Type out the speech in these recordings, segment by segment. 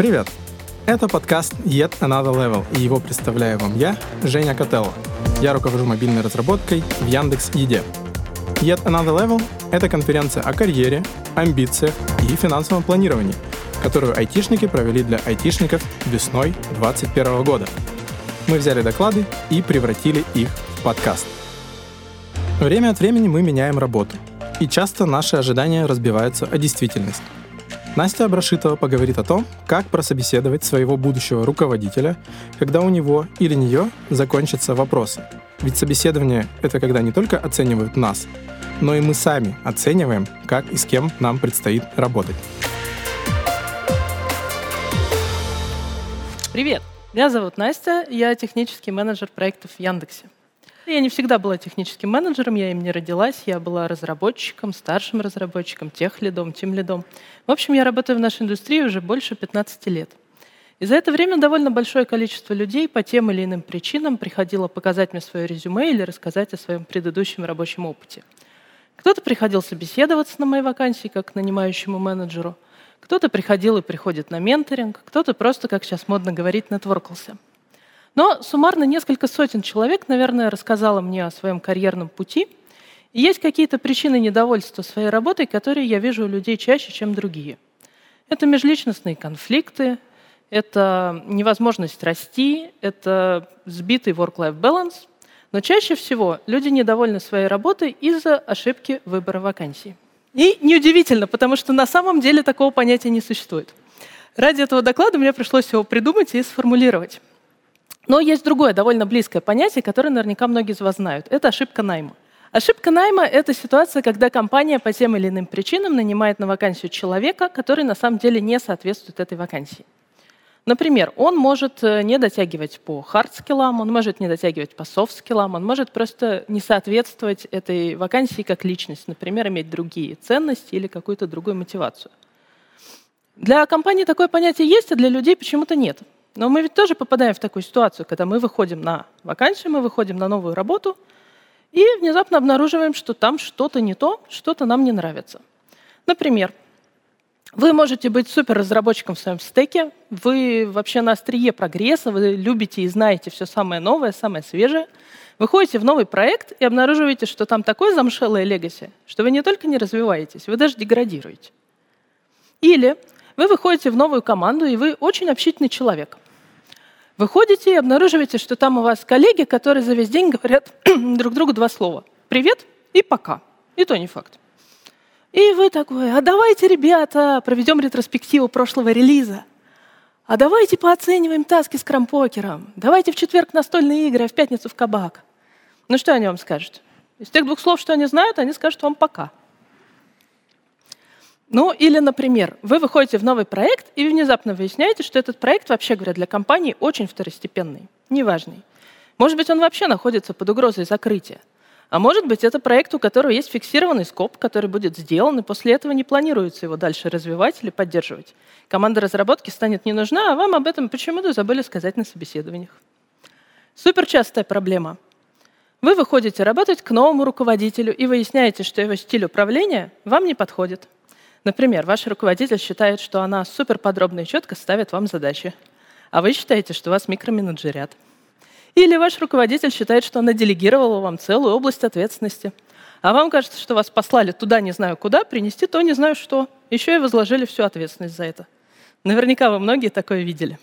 Привет! Это подкаст Yet Another Level, и его представляю вам я, Женя Котелло. Я руковожу мобильной разработкой в Яндекс Еде. Yet Another Level — это конференция о карьере, амбициях и финансовом планировании, которую айтишники провели для айтишников весной 2021 года. Мы взяли доклады и превратили их в подкаст. Время от времени мы меняем работу, и часто наши ожидания разбиваются о действительность. Настя Абрашитова поговорит о том, как прособеседовать своего будущего руководителя, когда у него или нее закончатся вопросы. Ведь собеседование — это когда не только оценивают нас, но и мы сами оцениваем, как и с кем нам предстоит работать. Привет! Меня зовут Настя, я технический менеджер проектов в Яндексе. Я не всегда была техническим менеджером, я им не родилась, я была разработчиком, старшим разработчиком, техлидом, тимлидом. В общем, я работаю в нашей индустрии уже больше 15 лет. И за это время довольно большое количество людей по тем или иным причинам приходило показать мне свое резюме или рассказать о своем предыдущем рабочем опыте. Кто-то приходил собеседоваться на моей вакансии как нанимающему менеджеру, кто-то приходил и приходит на менторинг, кто-то просто, как сейчас модно говорить, нетворкался – но суммарно несколько сотен человек, наверное, рассказало мне о своем карьерном пути. И есть какие-то причины недовольства своей работой, которые я вижу у людей чаще, чем другие. Это межличностные конфликты, это невозможность расти, это сбитый work-life balance. Но чаще всего люди недовольны своей работой из-за ошибки выбора вакансий. И неудивительно, потому что на самом деле такого понятия не существует. Ради этого доклада мне пришлось его придумать и сформулировать. Но есть другое, довольно близкое понятие, которое наверняка многие из вас знают. Это ошибка найма. Ошибка найма — это ситуация, когда компания по тем или иным причинам нанимает на вакансию человека, который на самом деле не соответствует этой вакансии. Например, он может э, не дотягивать по хард-скиллам, он может не дотягивать по софт-скиллам, он может просто не соответствовать этой вакансии как личность, например, иметь другие ценности или какую-то другую мотивацию. Для компании такое понятие есть, а для людей почему-то нет. Но мы ведь тоже попадаем в такую ситуацию, когда мы выходим на вакансию, мы выходим на новую работу, и внезапно обнаруживаем, что там что-то не то, что-то нам не нравится. Например, вы можете быть суперразработчиком в своем стеке, вы вообще на острие прогресса, вы любите и знаете все самое новое, самое свежее. Выходите в новый проект и обнаруживаете, что там такое замшелое легаси, что вы не только не развиваетесь, вы даже деградируете. Или вы выходите в новую команду, и вы очень общительный человек. Выходите и обнаруживаете, что там у вас коллеги, которые за весь день говорят друг другу два слова. «Привет» и «пока». И то не факт. И вы такой, а давайте, ребята, проведем ретроспективу прошлого релиза. А давайте пооцениваем таски с крампокером. Давайте в четверг настольные игры, а в пятницу в кабак. Ну что они вам скажут? Из тех двух слов, что они знают, они скажут вам «пока». Ну, или, например, вы выходите в новый проект и внезапно выясняете, что этот проект, вообще говоря, для компании очень второстепенный, неважный. Может быть, он вообще находится под угрозой закрытия. А может быть, это проект, у которого есть фиксированный скоп, который будет сделан, и после этого не планируется его дальше развивать или поддерживать. Команда разработки станет не нужна, а вам об этом почему-то забыли сказать на собеседованиях. Суперчастая проблема. Вы выходите работать к новому руководителю и выясняете, что его стиль управления вам не подходит – Например, ваш руководитель считает, что она супер подробно и четко ставит вам задачи, а вы считаете, что вас микроменеджерят. Или ваш руководитель считает, что она делегировала вам целую область ответственности, а вам кажется, что вас послали туда не знаю куда, принести то не знаю что. Еще и возложили всю ответственность за это. Наверняка вы многие такое видели.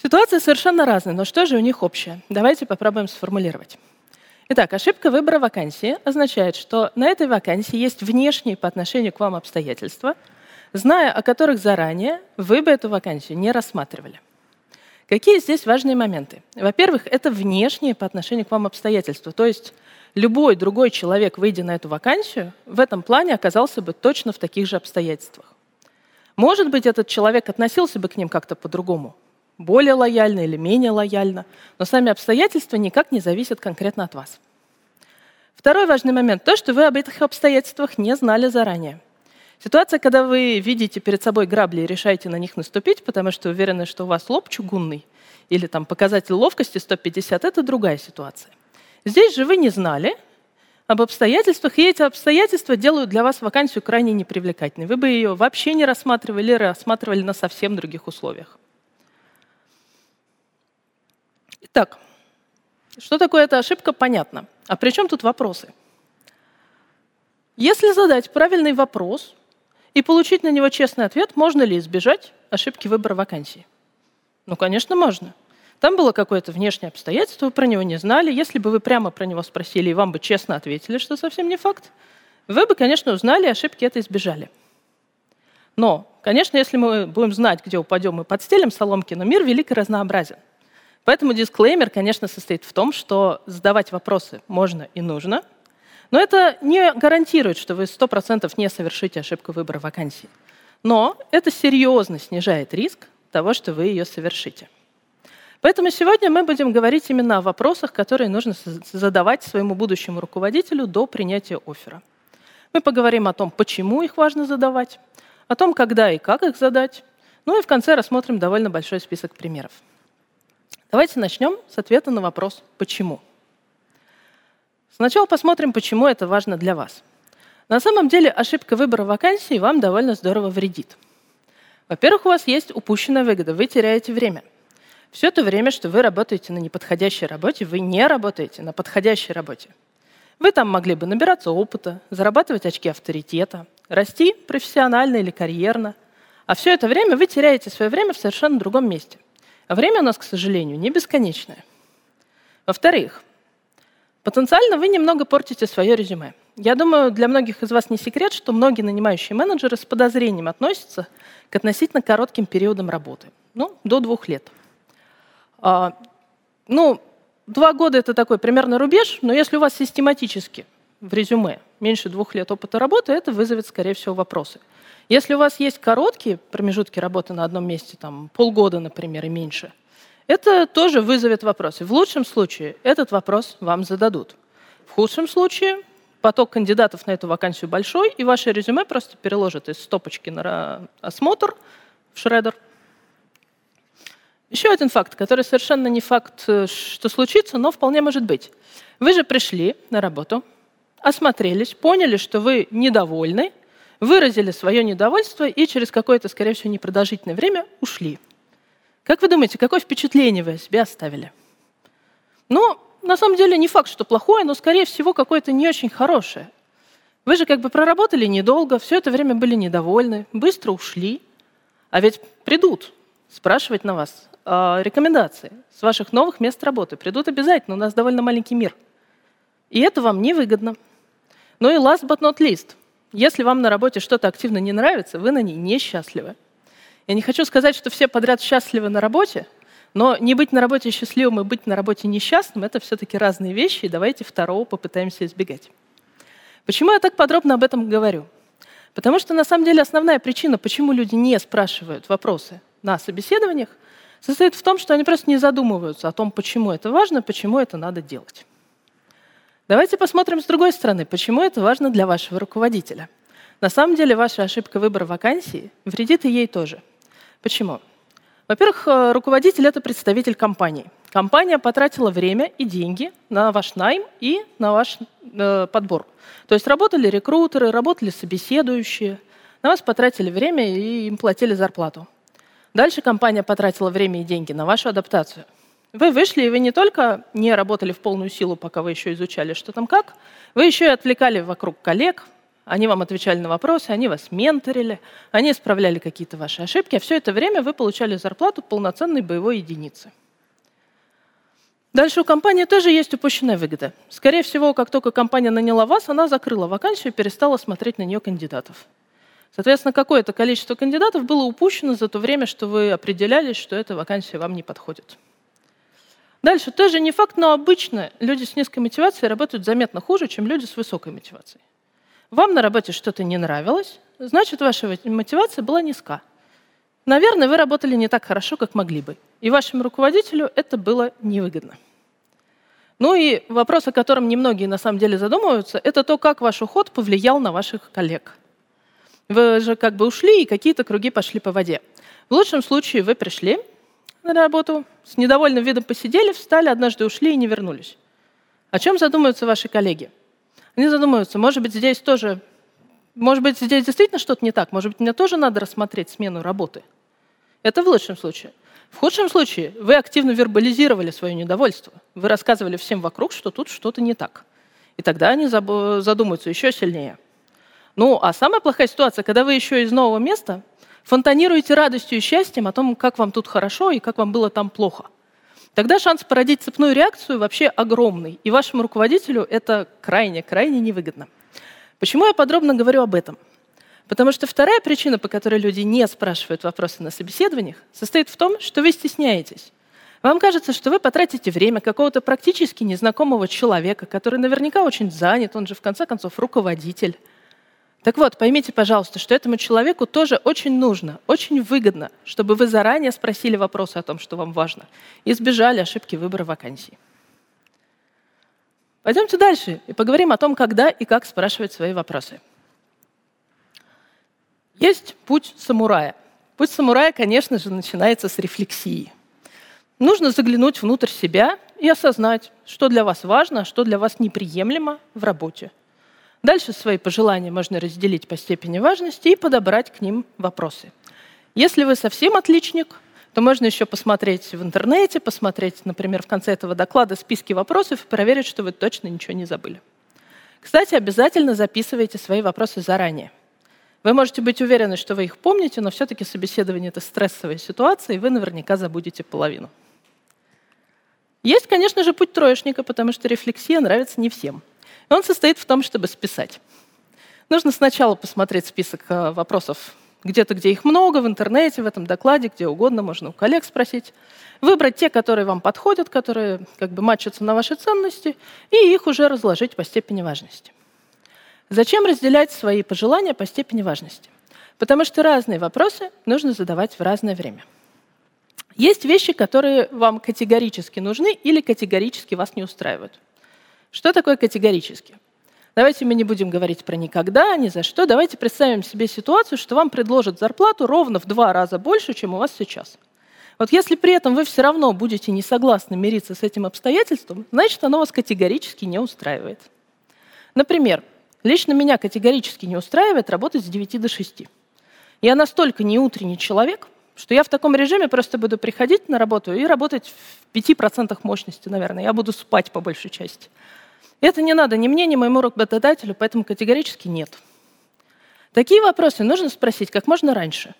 Ситуации совершенно разные, но что же у них общее? Давайте попробуем сформулировать. Итак, ошибка выбора вакансии означает, что на этой вакансии есть внешние по отношению к вам обстоятельства, зная о которых заранее вы бы эту вакансию не рассматривали. Какие здесь важные моменты? Во-первых, это внешние по отношению к вам обстоятельства. То есть любой другой человек, выйдя на эту вакансию, в этом плане оказался бы точно в таких же обстоятельствах. Может быть, этот человек относился бы к ним как-то по-другому, более лояльно или менее лояльно, но сами обстоятельства никак не зависят конкретно от вас. Второй важный момент – то, что вы об этих обстоятельствах не знали заранее. Ситуация, когда вы видите перед собой грабли и решаете на них наступить, потому что уверены, что у вас лоб чугунный, или там показатель ловкости 150 – это другая ситуация. Здесь же вы не знали, об обстоятельствах, и эти обстоятельства делают для вас вакансию крайне непривлекательной. Вы бы ее вообще не рассматривали рассматривали на совсем других условиях. Итак, что такое эта ошибка, понятно. А при чем тут вопросы? Если задать правильный вопрос и получить на него честный ответ, можно ли избежать ошибки выбора вакансии? Ну, конечно, можно. Там было какое-то внешнее обстоятельство, вы про него не знали. Если бы вы прямо про него спросили и вам бы честно ответили, что совсем не факт, вы бы, конечно, узнали, ошибки это избежали. Но, конечно, если мы будем знать, где упадем и подстелим соломки, но мир велик и разнообразен. Поэтому дисклеймер, конечно, состоит в том, что задавать вопросы можно и нужно, но это не гарантирует, что вы 100% не совершите ошибку выбора вакансии. Но это серьезно снижает риск того, что вы ее совершите. Поэтому сегодня мы будем говорить именно о вопросах, которые нужно задавать своему будущему руководителю до принятия оффера. Мы поговорим о том, почему их важно задавать, о том, когда и как их задать, ну и в конце рассмотрим довольно большой список примеров. Давайте начнем с ответа на вопрос «почему?». Сначала посмотрим, почему это важно для вас. На самом деле ошибка выбора вакансии вам довольно здорово вредит. Во-первых, у вас есть упущенная выгода, вы теряете время – все то время, что вы работаете на неподходящей работе, вы не работаете на подходящей работе. Вы там могли бы набираться опыта, зарабатывать очки авторитета, расти профессионально или карьерно. А все это время вы теряете свое время в совершенно другом месте. А время у нас, к сожалению, не бесконечное. Во-вторых, потенциально вы немного портите свое резюме. Я думаю, для многих из вас не секрет, что многие нанимающие менеджеры с подозрением относятся к относительно коротким периодам работы, ну, до двух лет – а, ну, два года это такой примерно рубеж, но если у вас систематически в резюме меньше двух лет опыта работы, это вызовет, скорее всего, вопросы. Если у вас есть короткие промежутки работы на одном месте, там полгода, например, и меньше, это тоже вызовет вопросы. В лучшем случае этот вопрос вам зададут. В худшем случае поток кандидатов на эту вакансию большой, и ваше резюме просто переложат из стопочки на осмотр в шредер – еще один факт, который совершенно не факт, э, что случится, но вполне может быть. Вы же пришли на работу, осмотрелись, поняли, что вы недовольны, выразили свое недовольство и через какое-то, скорее всего, непродолжительное время ушли. Как вы думаете, какое впечатление вы о себе оставили? Ну, на самом деле не факт, что плохое, но, скорее всего, какое-то не очень хорошее. Вы же как бы проработали недолго, все это время были недовольны, быстро ушли. А ведь придут спрашивать на вас э, рекомендации с ваших новых мест работы. Придут обязательно, у нас довольно маленький мир. И это вам невыгодно. Ну и last but not least, если вам на работе что-то активно не нравится, вы на ней несчастливы. Я не хочу сказать, что все подряд счастливы на работе, но не быть на работе счастливым и быть на работе несчастным – это все-таки разные вещи, и давайте второго попытаемся избегать. Почему я так подробно об этом говорю? Потому что на самом деле основная причина, почему люди не спрашивают вопросы на собеседованиях – состоит в том, что они просто не задумываются о том, почему это важно, почему это надо делать. Давайте посмотрим с другой стороны, почему это важно для вашего руководителя. На самом деле ваша ошибка выбора вакансии вредит и ей тоже. Почему? Во-первых, э, руководитель – это представитель компании. Компания потратила время и деньги на ваш найм и на ваш э, подбор. То есть работали рекрутеры, работали собеседующие, на вас потратили время и им платили зарплату. Дальше компания потратила время и деньги на вашу адаптацию. Вы вышли, и вы не только не работали в полную силу, пока вы еще изучали, что там как, вы еще и отвлекали вокруг коллег, они вам отвечали на вопросы, они вас менторили, они исправляли какие-то ваши ошибки, а все это время вы получали зарплату полноценной боевой единицы. Дальше у компании тоже есть упущенная выгода. Скорее всего, как только компания наняла вас, она закрыла вакансию и перестала смотреть на нее кандидатов. Соответственно, какое-то количество кандидатов было упущено за то время, что вы определялись, что эта вакансия вам не подходит. Дальше, тоже не факт, но обычно люди с низкой мотивацией работают заметно хуже, чем люди с высокой мотивацией. Вам на работе что-то не нравилось, значит, ваша мотивация была низка. Наверное, вы работали не так хорошо, как могли бы. И вашему руководителю это было невыгодно. Ну и вопрос, о котором немногие на самом деле задумываются, это то, как ваш уход повлиял на ваших коллег – вы же как бы ушли, и какие-то круги пошли по воде. В лучшем случае вы пришли на работу, с недовольным видом посидели, встали, однажды ушли и не вернулись. О чем задумаются ваши коллеги? они задумываются, может быть, здесь тоже, может быть, здесь действительно что-то не так, может быть, мне тоже надо рассмотреть смену работы. Это в лучшем случае. В худшем случае вы активно вербализировали свое недовольство. Вы рассказывали всем вокруг, что тут что-то не так. И тогда они задумаются еще сильнее. Ну, а самая плохая ситуация, когда вы еще из нового места фонтанируете радостью и счастьем о том, как вам тут хорошо и как вам было там плохо. Тогда шанс породить цепную реакцию вообще огромный, и вашему руководителю это крайне-крайне невыгодно. Почему я подробно говорю об этом? Потому что вторая причина, по которой люди не спрашивают вопросы на собеседованиях, состоит в том, что вы стесняетесь. Вам кажется, что вы потратите время какого-то практически незнакомого человека, который наверняка очень занят, он же в конце концов руководитель. Так вот, поймите, пожалуйста, что этому человеку тоже очень нужно, очень выгодно, чтобы вы заранее спросили вопросы о том, что вам важно, и избежали ошибки выбора вакансий. Пойдемте дальше и поговорим о том, когда и как спрашивать свои вопросы. Есть путь самурая. Путь самурая, конечно же, начинается с рефлексии. Нужно заглянуть внутрь себя и осознать, что для вас важно, а что для вас неприемлемо в работе. Дальше свои пожелания можно разделить по степени важности и подобрать к ним вопросы. Если вы совсем отличник, то можно еще посмотреть в интернете, посмотреть, например, в конце этого доклада списки вопросов и проверить, что вы точно ничего не забыли. Кстати, обязательно записывайте свои вопросы заранее. Вы можете быть уверены, что вы их помните, но все-таки собеседование — это стрессовая ситуация, и вы наверняка забудете половину. Есть, конечно же, путь троечника, потому что рефлексия нравится не всем. Он состоит в том, чтобы списать. Нужно сначала посмотреть список э, вопросов где-то, где их много, в интернете, в этом докладе, где угодно, можно у коллег спросить. Выбрать те, которые вам подходят, которые как бы матчатся на ваши ценности, и их уже разложить по степени важности. Зачем разделять свои пожелания по степени важности? Потому что разные вопросы нужно задавать в разное время. Есть вещи, которые вам категорически нужны или категорически вас не устраивают. Что такое категорически? Давайте мы не будем говорить про никогда, ни за что. Давайте представим себе ситуацию, что вам предложат зарплату ровно в два раза больше, чем у вас сейчас. Вот если при этом вы все равно будете не согласны мириться с этим обстоятельством, значит, оно вас категорически не устраивает. Например, Лично меня категорически не устраивает работать с 9 до 6. Я настолько не утренний человек, что я в таком режиме просто буду приходить на работу и работать в 5% мощности, наверное. Я буду спать по большей части. Это не надо ни мне, ни моему работодателю, поэтому категорически нет. Такие вопросы нужно спросить как можно раньше,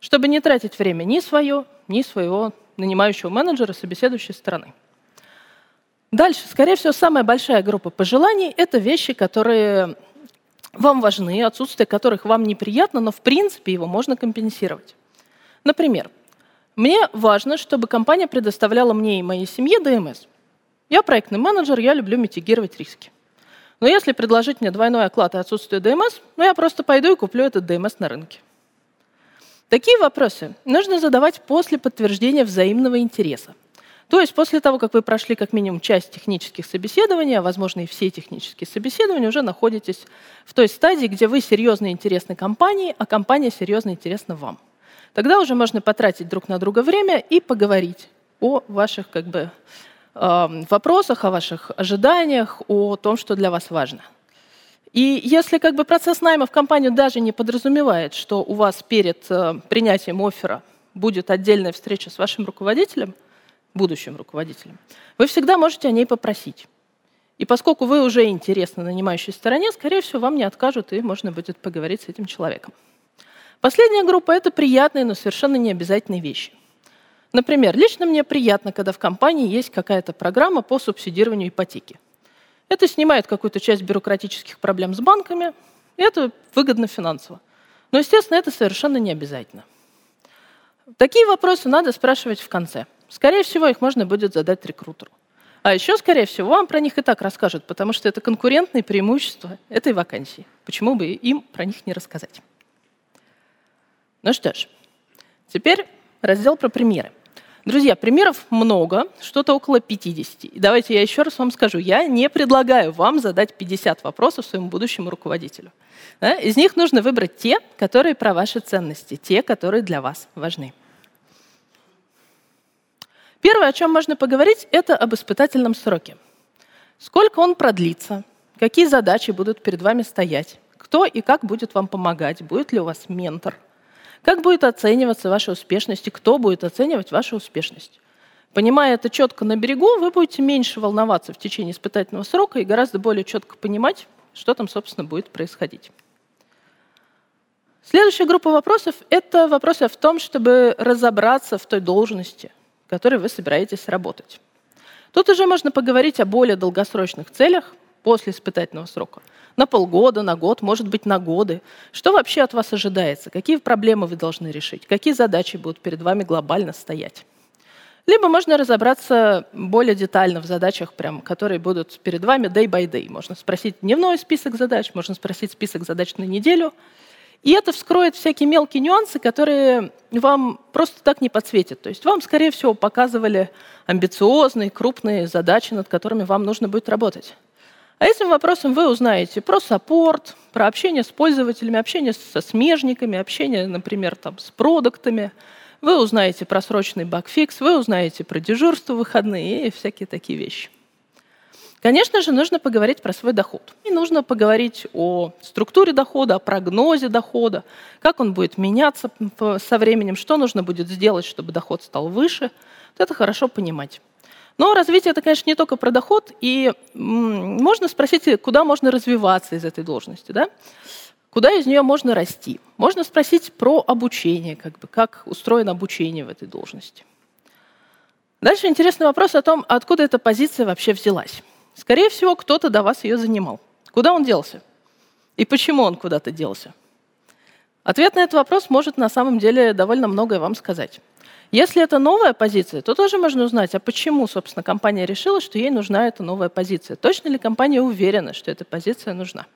чтобы не тратить время ни свое, ни своего нанимающего менеджера, собеседующей стороны. Дальше, скорее всего, самая большая группа пожеланий – это вещи, которые вам важны, отсутствие которых вам неприятно, но в принципе его можно компенсировать. Например, мне важно, чтобы компания предоставляла мне и моей семье ДМС. Я проектный менеджер, я люблю митигировать риски. Но если предложить мне двойной оклад и отсутствие ДМС, ну я просто пойду и куплю этот ДМС на рынке. Такие вопросы нужно задавать после подтверждения взаимного интереса. То есть после того, как вы прошли как минимум часть технических собеседований, а возможно и все технические собеседования, уже находитесь в той стадии, где вы серьезно интересны компании, а компания серьезно интересна вам. Тогда уже можно потратить друг на друга время и поговорить о ваших как бы, вопросах, о ваших ожиданиях, о том, что для вас важно. И если как бы процесс найма в компанию даже не подразумевает, что у вас перед э, принятием оффера будет отдельная встреча с вашим руководителем – будущим руководителем, вы всегда можете о ней попросить. И поскольку вы уже интересны нанимающей стороне, скорее всего, вам не откажут, и можно будет поговорить с этим человеком. Последняя группа – это приятные, но совершенно не обязательные вещи. Например, лично мне приятно, когда в компании есть какая-то программа по субсидированию ипотеки. Это снимает какую-то часть бюрократических проблем с банками, и это выгодно финансово. Но, естественно, это совершенно не обязательно. Такие вопросы надо спрашивать в конце – Скорее всего, их можно будет задать рекрутеру. А еще, скорее всего, вам про них и так расскажут, потому что это конкурентные преимущества этой вакансии. Почему бы им про них не рассказать? Ну что ж, теперь раздел про примеры. Друзья, примеров много, что-то около 50. И давайте я еще раз вам скажу, я не предлагаю вам задать 50 вопросов своему будущему руководителю. Да? Из них нужно выбрать те, которые про ваши ценности, те, которые для вас важны. Первое, о чем можно поговорить, это об испытательном сроке. Сколько он продлится? какие задачи будут перед вами стоять, кто и как будет вам помогать, будет ли у вас ментор, как будет оцениваться ваша успешность и кто будет оценивать вашу успешность. Понимая это четко на берегу, вы будете меньше волноваться в течение испытательного срока и гораздо более четко понимать, что там, собственно, будет происходить. Следующая группа вопросов – это вопросы в том, чтобы разобраться в той должности, в которой вы собираетесь работать. Тут уже можно поговорить о более долгосрочных целях после испытательного срока. На полгода, на год, может быть, на годы. Что вообще от вас ожидается? Какие проблемы вы должны решить? Какие задачи будут перед вами глобально стоять? Либо можно разобраться более детально в задачах, прям, которые будут перед вами day by day. Можно спросить дневной список задач, можно спросить список задач на неделю – и это вскроет всякие мелкие нюансы, которые вам просто так не подсветят. То есть вам, скорее всего, показывали амбициозные, крупные задачи, над которыми вам нужно будет работать. А этим вопросом вы узнаете про саппорт, про общение с пользователями, общение со смежниками, общение, например, там, с продуктами. Вы узнаете про срочный багфикс, вы узнаете про дежурство выходные и всякие такие вещи. Конечно же, нужно поговорить про свой доход. И нужно поговорить о структуре дохода, о прогнозе дохода, как он будет меняться со временем, что нужно будет сделать, чтобы доход стал выше. Вот это хорошо понимать. Но развитие это, конечно, не только про доход, и можно спросить, куда можно развиваться из этой должности, да? куда из нее можно расти. Можно спросить про обучение, как, бы, как устроено обучение в этой должности. Дальше интересный вопрос о том, откуда эта позиция вообще взялась. Скорее всего, кто-то до вас ее занимал. Куда он делся? И почему он куда-то делся? Ответ на этот вопрос может на самом деле довольно многое вам сказать. Если это новая позиция, то тоже можно узнать, а почему, собственно, компания решила, что ей нужна эта новая позиция. Точно ли компания уверена, что эта позиция нужна?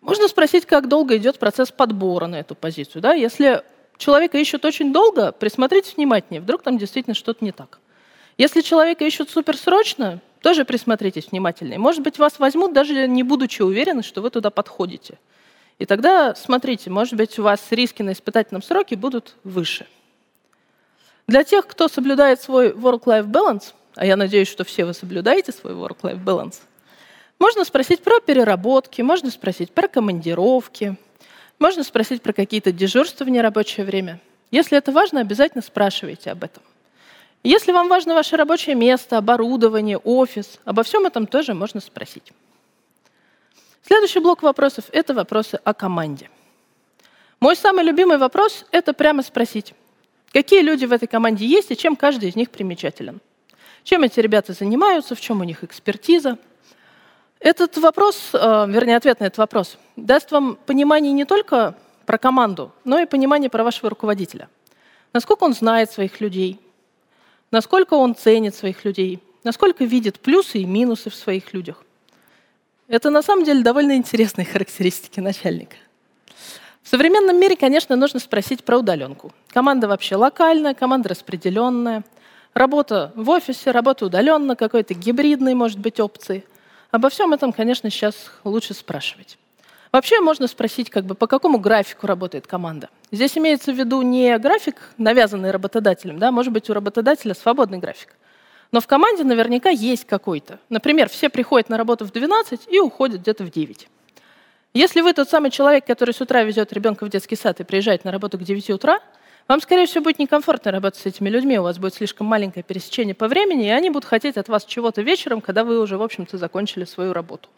Можно спросить, как долго идет процесс подбора на эту позицию. Да? Если человека ищут очень долго, присмотритесь внимательнее, вдруг там действительно что-то не так. Если человека ищут суперсрочно, тоже присмотритесь внимательнее. Может быть, вас возьмут, даже не будучи уверены, что вы туда подходите. И тогда смотрите, может быть, у вас риски на испытательном сроке будут выше. Для тех, кто соблюдает свой work-life balance, а я надеюсь, что все вы соблюдаете свой work-life balance, можно спросить про переработки, можно спросить про командировки, можно спросить про какие-то дежурства в нерабочее время. Если это важно, обязательно спрашивайте об этом. Если вам важно ваше рабочее место, оборудование, офис, обо всем этом тоже можно спросить. Следующий блок вопросов – это вопросы о команде. Мой самый любимый вопрос – это прямо спросить, какие люди в этой команде есть и чем каждый из них примечателен. Чем эти ребята занимаются, в чем у них экспертиза. Этот вопрос, э, вернее, ответ на этот вопрос, даст вам понимание не только про команду, но и понимание про вашего руководителя. Насколько он знает своих людей, насколько он ценит своих людей, насколько видит плюсы и минусы в своих людях. Это на самом деле довольно интересные характеристики начальника. В современном мире, конечно, нужно спросить про удаленку. Команда вообще локальная, команда распределенная. Работа в офисе, работа удаленно, какой-то гибридной, может быть, опции. Обо всем этом, конечно, сейчас лучше спрашивать. Вообще можно спросить, как бы, по какому графику работает команда. Здесь имеется в виду не график, навязанный работодателем, да, может быть, у работодателя свободный график. Но в команде наверняка есть какой-то. Например, все приходят на работу в 12 и уходят где-то в 9. Если вы тот самый человек, который с утра везет ребенка в детский сад и приезжает на работу к 9 утра, вам, скорее всего, будет некомфортно работать с этими людьми, у вас будет слишком маленькое пересечение по времени, и они будут хотеть от вас чего-то вечером, когда вы уже, в общем-то, закончили свою работу.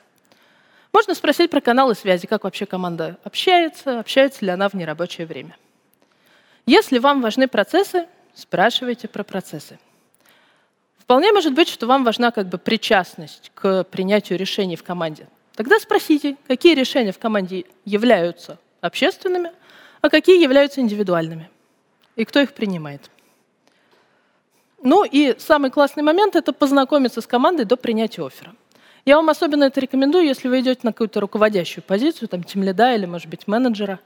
Можно спросить про каналы связи, как вообще команда общается, общается ли она в нерабочее время. Если вам важны процессы, спрашивайте про процессы. Вполне может быть, что вам важна как бы причастность к принятию решений в команде. Тогда спросите, какие решения в команде являются общественными, а какие являются индивидуальными, и кто их принимает. Ну и самый классный момент – это познакомиться с командой до принятия оффера. Я вам особенно это рекомендую, если вы идете на какую-то руководящую позицию, там, тимлида или, может быть, менеджера.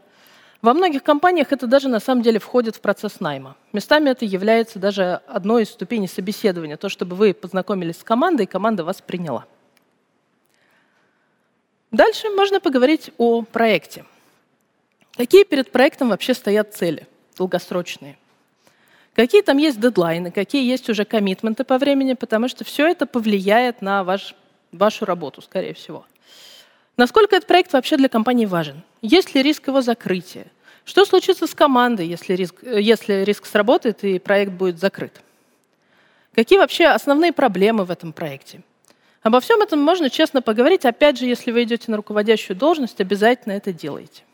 Во многих компаниях это даже на самом деле входит в процесс найма. Местами это является даже одной из ступеней собеседования, то, чтобы вы познакомились с командой, и команда вас приняла. Дальше можно поговорить о проекте. Какие перед проектом вообще стоят цели долгосрочные? какие там есть дедлайны, какие есть уже коммитменты по времени, потому что все это повлияет на ваш, вашу работу, скорее всего. Насколько этот проект вообще для компании важен? Есть ли риск его закрытия? Что случится с командой, если риск, если риск сработает и проект будет закрыт? Какие вообще основные проблемы в этом проекте? Обо всем этом можно честно поговорить. Опять же, если вы идете на руководящую должность, обязательно это делайте.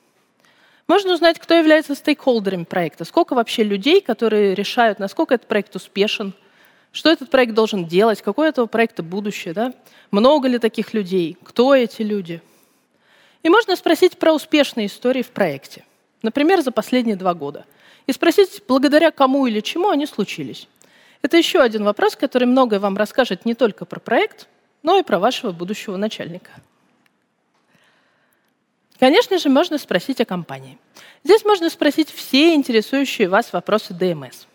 Можно узнать, кто является стейкхолдерами проекта, сколько вообще людей, которые решают, насколько этот проект успешен, что этот проект должен делать, какое этого проекта будущее, да? много ли таких людей, кто эти люди. И можно спросить про успешные истории в проекте, например, за последние два года, и спросить, благодаря кому или чему они случились. Это еще один вопрос, который многое вам расскажет не только про проект, но и про вашего будущего начальника. Конечно же, можно спросить о компании. Здесь можно спросить все интересующие вас вопросы ДМС.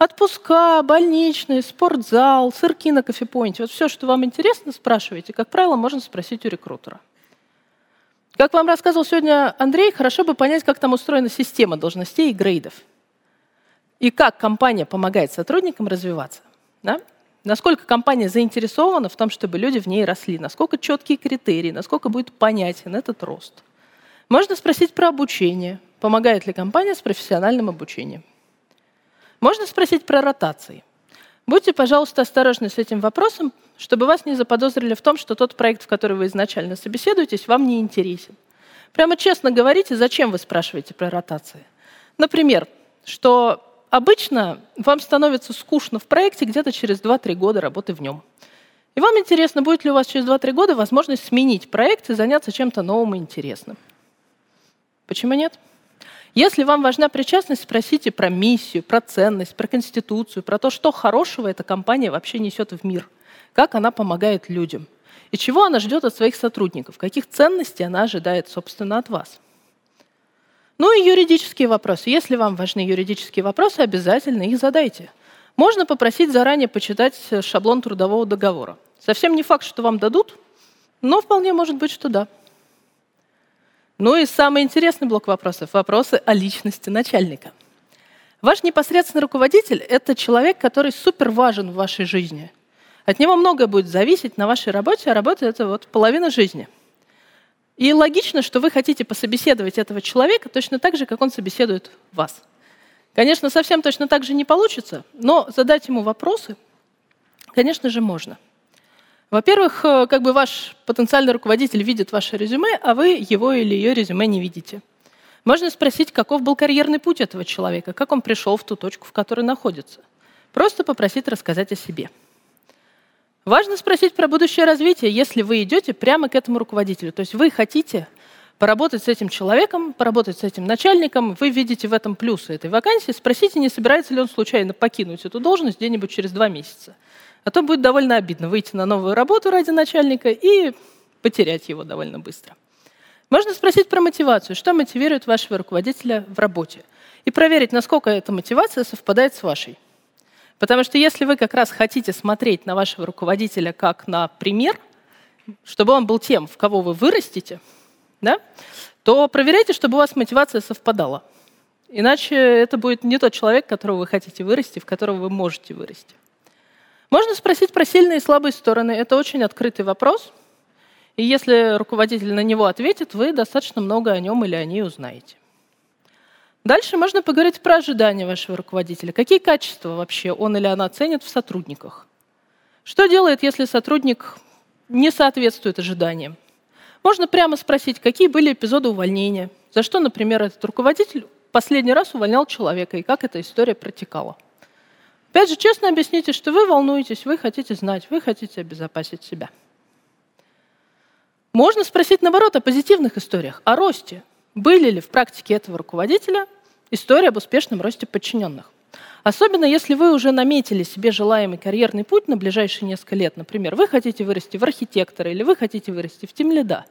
Отпуска, больничный, спортзал, сырки на кофепоинте. Вот все, что вам интересно, спрашивайте. Как правило, можно спросить у рекрутера. Как вам рассказывал сегодня Андрей, хорошо бы понять, как там устроена система должностей и грейдов. И как компания помогает сотрудникам развиваться. Да? Насколько компания заинтересована в том, чтобы люди в ней росли, насколько четкие критерии, насколько будет понятен этот рост. Можно спросить про обучение. Помогает ли компания с профессиональным обучением? Можно спросить про ротации. Будьте, пожалуйста, осторожны с этим вопросом, чтобы вас не заподозрили в том, что тот проект, в который вы изначально собеседуетесь, вам не интересен. Прямо честно говорите, зачем вы спрашиваете про ротации. Например, что Обычно вам становится скучно в проекте где-то через 2-3 года работы в нем. И вам интересно, будет ли у вас через 2-3 года возможность сменить проект и заняться чем-то новым и интересным. Почему нет? Если вам важна причастность, спросите про миссию, про ценность, про конституцию, про то, что хорошего эта компания вообще несет в мир, как она помогает людям, и чего она ждет от своих сотрудников, каких ценностей она ожидает, собственно, от вас. Ну и юридические вопросы. Если вам важны юридические вопросы, обязательно их задайте. Можно попросить заранее почитать шаблон трудового договора. Совсем не факт, что вам дадут, но вполне может быть, что да. Ну и самый интересный блок вопросов – вопросы о личности начальника. Ваш непосредственный руководитель – это человек, который супер важен в вашей жизни. От него многое будет зависеть на вашей работе, а работа – это вот половина жизни – и логично, что вы хотите пособеседовать этого человека точно так же, как он собеседует вас. Конечно, совсем точно так же не получится, но задать ему вопросы, конечно же, можно. Во-первых, э, как бы ваш потенциальный руководитель видит ваше резюме, а вы его или ее резюме не видите. Можно спросить, каков был карьерный путь этого человека, как он пришел в ту точку, в которой находится. Просто попросить рассказать о себе. Важно спросить про будущее развитие, если вы идете прямо к этому руководителю. То есть вы хотите поработать с этим человеком, поработать с этим начальником, вы видите в этом плюсы этой вакансии, спросите, не собирается ли он случайно покинуть эту должность где-нибудь через два месяца. А то будет довольно обидно выйти на новую работу ради начальника и потерять его довольно быстро. Можно спросить про мотивацию, что мотивирует вашего руководителя в работе, и проверить, насколько эта мотивация совпадает с вашей. Потому что если вы как раз хотите смотреть на вашего руководителя как на пример, чтобы он был тем, в кого вы вырастете, да, то проверяйте, чтобы у вас мотивация совпадала. Иначе это будет не тот человек, которого вы хотите вырасти, в которого вы можете вырасти. Можно спросить про сильные и слабые стороны. Это очень открытый вопрос. И если руководитель на него ответит, вы достаточно много о нем или о ней узнаете. Дальше можно поговорить про ожидания вашего руководителя. Какие качества вообще он или она ценит в сотрудниках? Что делает, если сотрудник не соответствует ожиданиям? Можно прямо спросить, какие были эпизоды увольнения, за что, например, этот руководитель последний раз увольнял человека и как эта история протекала. Опять же, честно объясните, что вы волнуетесь, вы хотите знать, вы хотите обезопасить себя. Можно спросить, наоборот, о позитивных историях, о росте. Были ли в практике этого руководителя история об успешном росте подчиненных? Особенно если вы уже наметили себе желаемый карьерный путь на ближайшие несколько лет. Например, вы хотите вырасти в архитектора или вы хотите вырасти в тимлида.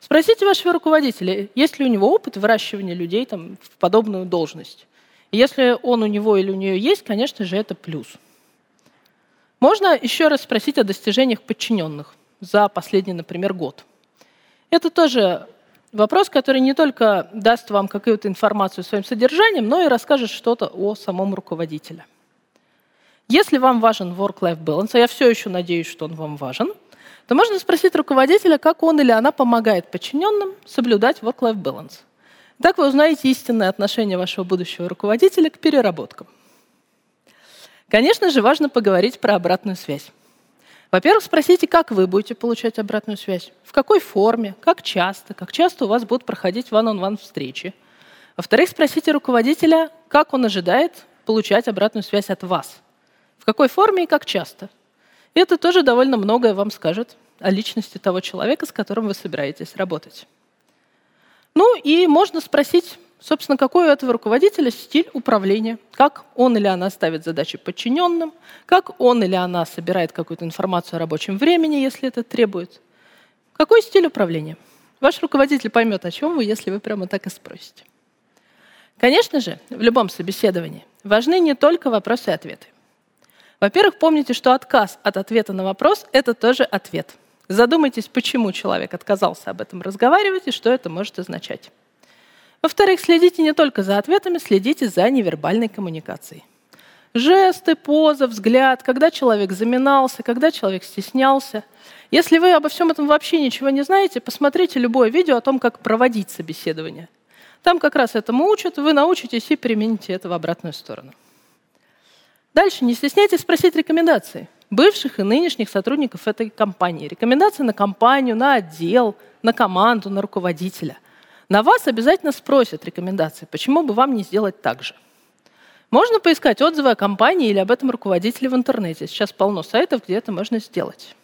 Спросите вашего руководителя, есть ли у него опыт выращивания людей там, в подобную должность. Если он у него или у нее есть, конечно же, это плюс. Можно еще раз спросить о достижениях подчиненных за последний, например, год. Это тоже Вопрос, который не только даст вам какую-то информацию своим содержанием, но и расскажет что-то о самом руководителе. Если вам важен work-life balance, а я все еще надеюсь, что он вам важен, то можно спросить руководителя, как он или она помогает подчиненным соблюдать work-life balance. Так вы узнаете истинное отношение вашего будущего руководителя к переработкам. Конечно же, важно поговорить про обратную связь. Во-первых, спросите, как вы будете получать обратную связь, в какой форме, как часто, как часто у вас будут проходить one-on-one встречи. Во-вторых, спросите руководителя, как он ожидает получать обратную связь от вас, в какой форме и как часто. И это тоже довольно многое вам скажет о личности того человека, с которым вы собираетесь работать. Ну и можно спросить, собственно, какой у этого руководителя стиль управления, как он или она ставит задачи подчиненным, как он или она собирает какую-то информацию о рабочем времени, если это требует. Какой стиль управления? Ваш руководитель поймет, о чем вы, если вы прямо так и спросите. Конечно же, в любом собеседовании важны не только вопросы и ответы. Во-первых, помните, что отказ от ответа на вопрос – это тоже ответ – Задумайтесь, почему человек отказался об этом разговаривать и что это может означать. Во-вторых, следите не только за ответами, следите за невербальной коммуникацией. Жесты, поза, взгляд, когда человек заминался, когда человек стеснялся. Если вы обо всем этом вообще ничего не знаете, посмотрите любое видео о том, как проводить собеседование. Там как раз этому учат, вы научитесь и примените это в обратную сторону. Дальше не стесняйтесь спросить рекомендации бывших и нынешних сотрудников этой компании. Рекомендации на компанию, на отдел, на команду, на руководителя. На вас обязательно спросят рекомендации. Почему бы вам не сделать так же? Можно поискать отзывы о компании или об этом руководителе в интернете. Сейчас полно сайтов, где это можно сделать.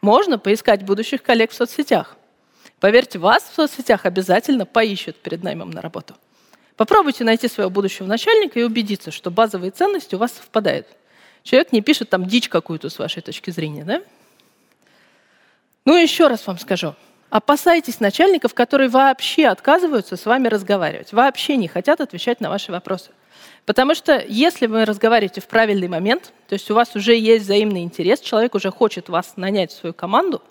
Можно поискать будущих коллег в соцсетях. Поверьте, вас в соцсетях обязательно поищут перед наймом на работу. Попробуйте найти своего будущего начальника и убедиться, что базовые ценности у вас совпадают – Человек не пишет там дичь какую-то с вашей точки зрения, да? Ну, еще раз вам скажу. Опасайтесь начальников, которые вообще отказываются с вами разговаривать, вообще не хотят отвечать на ваши вопросы. Потому что если вы разговариваете в правильный момент, то есть у вас уже есть взаимный интерес, человек уже хочет вас нанять в свою команду,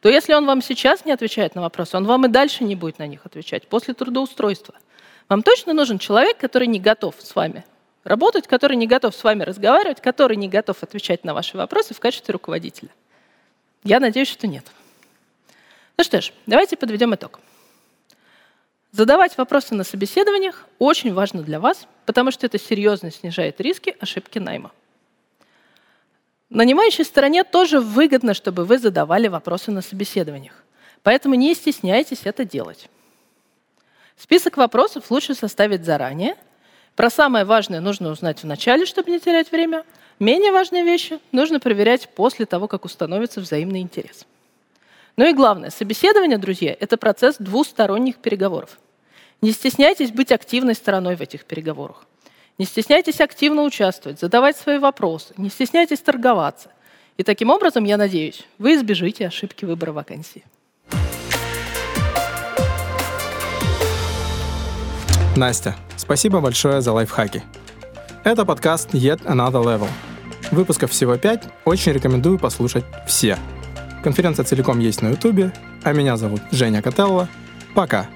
то если он вам сейчас не отвечает на вопросы, он вам и дальше не будет на них отвечать после трудоустройства. Вам точно нужен человек, который не готов с вами работать, который не готов с вами разговаривать, который не готов отвечать на ваши вопросы в качестве руководителя? Я надеюсь, что нет. Ну что ж, давайте подведем итог. Задавать вопросы на собеседованиях очень важно для вас, потому что это серьезно снижает риски ошибки найма. Нанимающей стороне тоже выгодно, чтобы вы задавали вопросы на собеседованиях. Поэтому не стесняйтесь это делать. Список вопросов лучше составить заранее – про самое важное нужно узнать в начале, чтобы не терять время. Менее важные вещи нужно проверять после того, как установится взаимный интерес. Ну и главное, собеседование, друзья, это процесс двусторонних переговоров. Не стесняйтесь быть активной стороной в этих переговорах. Не стесняйтесь активно участвовать, задавать свои вопросы, не стесняйтесь торговаться. И таким образом, я надеюсь, вы избежите ошибки выбора вакансии. Настя, спасибо большое за лайфхаки. Это подкаст Yet Another Level. Выпусков всего 5, очень рекомендую послушать все. Конференция целиком есть на ютубе, а меня зовут Женя Котелло. Пока!